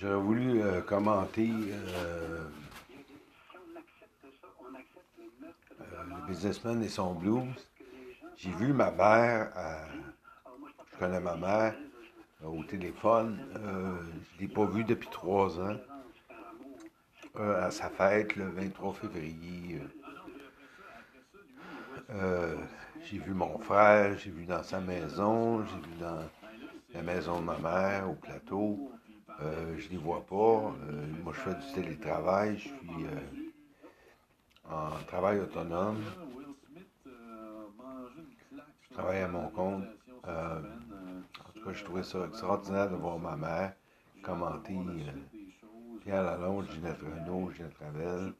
J'aurais voulu euh, commenter euh, euh, le businessman et son blues. J'ai vu ma mère, euh, je connais ma mère, euh, au téléphone. Je ne l'ai pas vue depuis trois ans. À sa fête, le 23 février. J'ai vu mon frère, j'ai vu dans sa maison, j'ai vu dans la maison de ma mère, au plateau. Euh, je ne les vois pas. Euh, moi, je fais du télétravail. Je suis euh, en travail autonome. Je travaille à mon compte. En tout cas, je trouvais ça extraordinaire de voir ma mère commenter Pierre Lalonde, Ginette Renault, Ginette Ravel,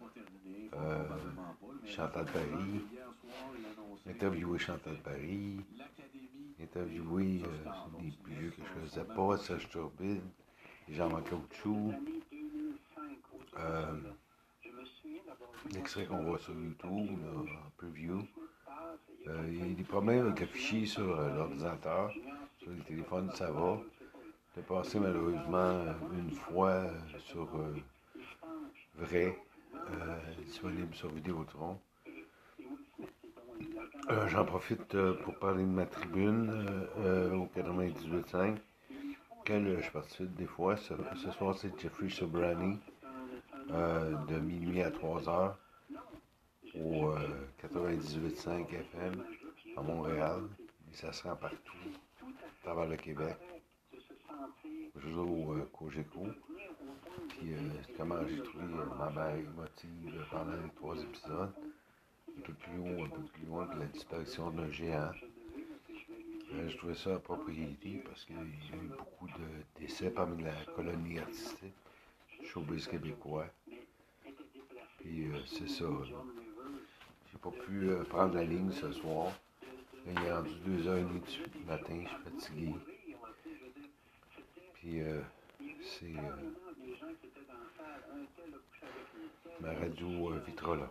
Chantal Paris, interviewer Chantal Paris, interviewer des plus vieux que je faisais pas, Serge Turbide, Jean-Marc Caoutchouc, euh, l'extrait qu'on voit sur YouTube, en preview. Euh, il y a des problèmes avec le fichier sur euh, l'ordinateur, sur les téléphones, ça va. J'ai passé malheureusement euh, une fois euh, sur euh, vrai, euh, disponible sur Vidéotron. Euh, J'en profite euh, pour parler de ma tribune euh, euh, au 98.5, euh, je participe des fois. Ce, soir, c'est Jeffrey Sobrani, euh, de minuit à 3 heures, au euh, 98.5 FM à Montréal. Et ça se rend partout, à travers le Québec. Je au euh. Puis euh, comment j'ai trouvé euh, ma émotive euh, pendant les trois épisodes. Un peu plus un peu plus loin que la disparition d'un géant. Euh, je trouvais ça à propriété parce qu'il y a eu beaucoup de décès parmi la colonie artistique, showbiz québécois. Puis euh, c'est ça. J'ai pas pu euh, prendre la ligne ce soir. Là, il est rendu 2h30 du matin, je suis fatigué. Puis euh, c'est ma radio Vitrola.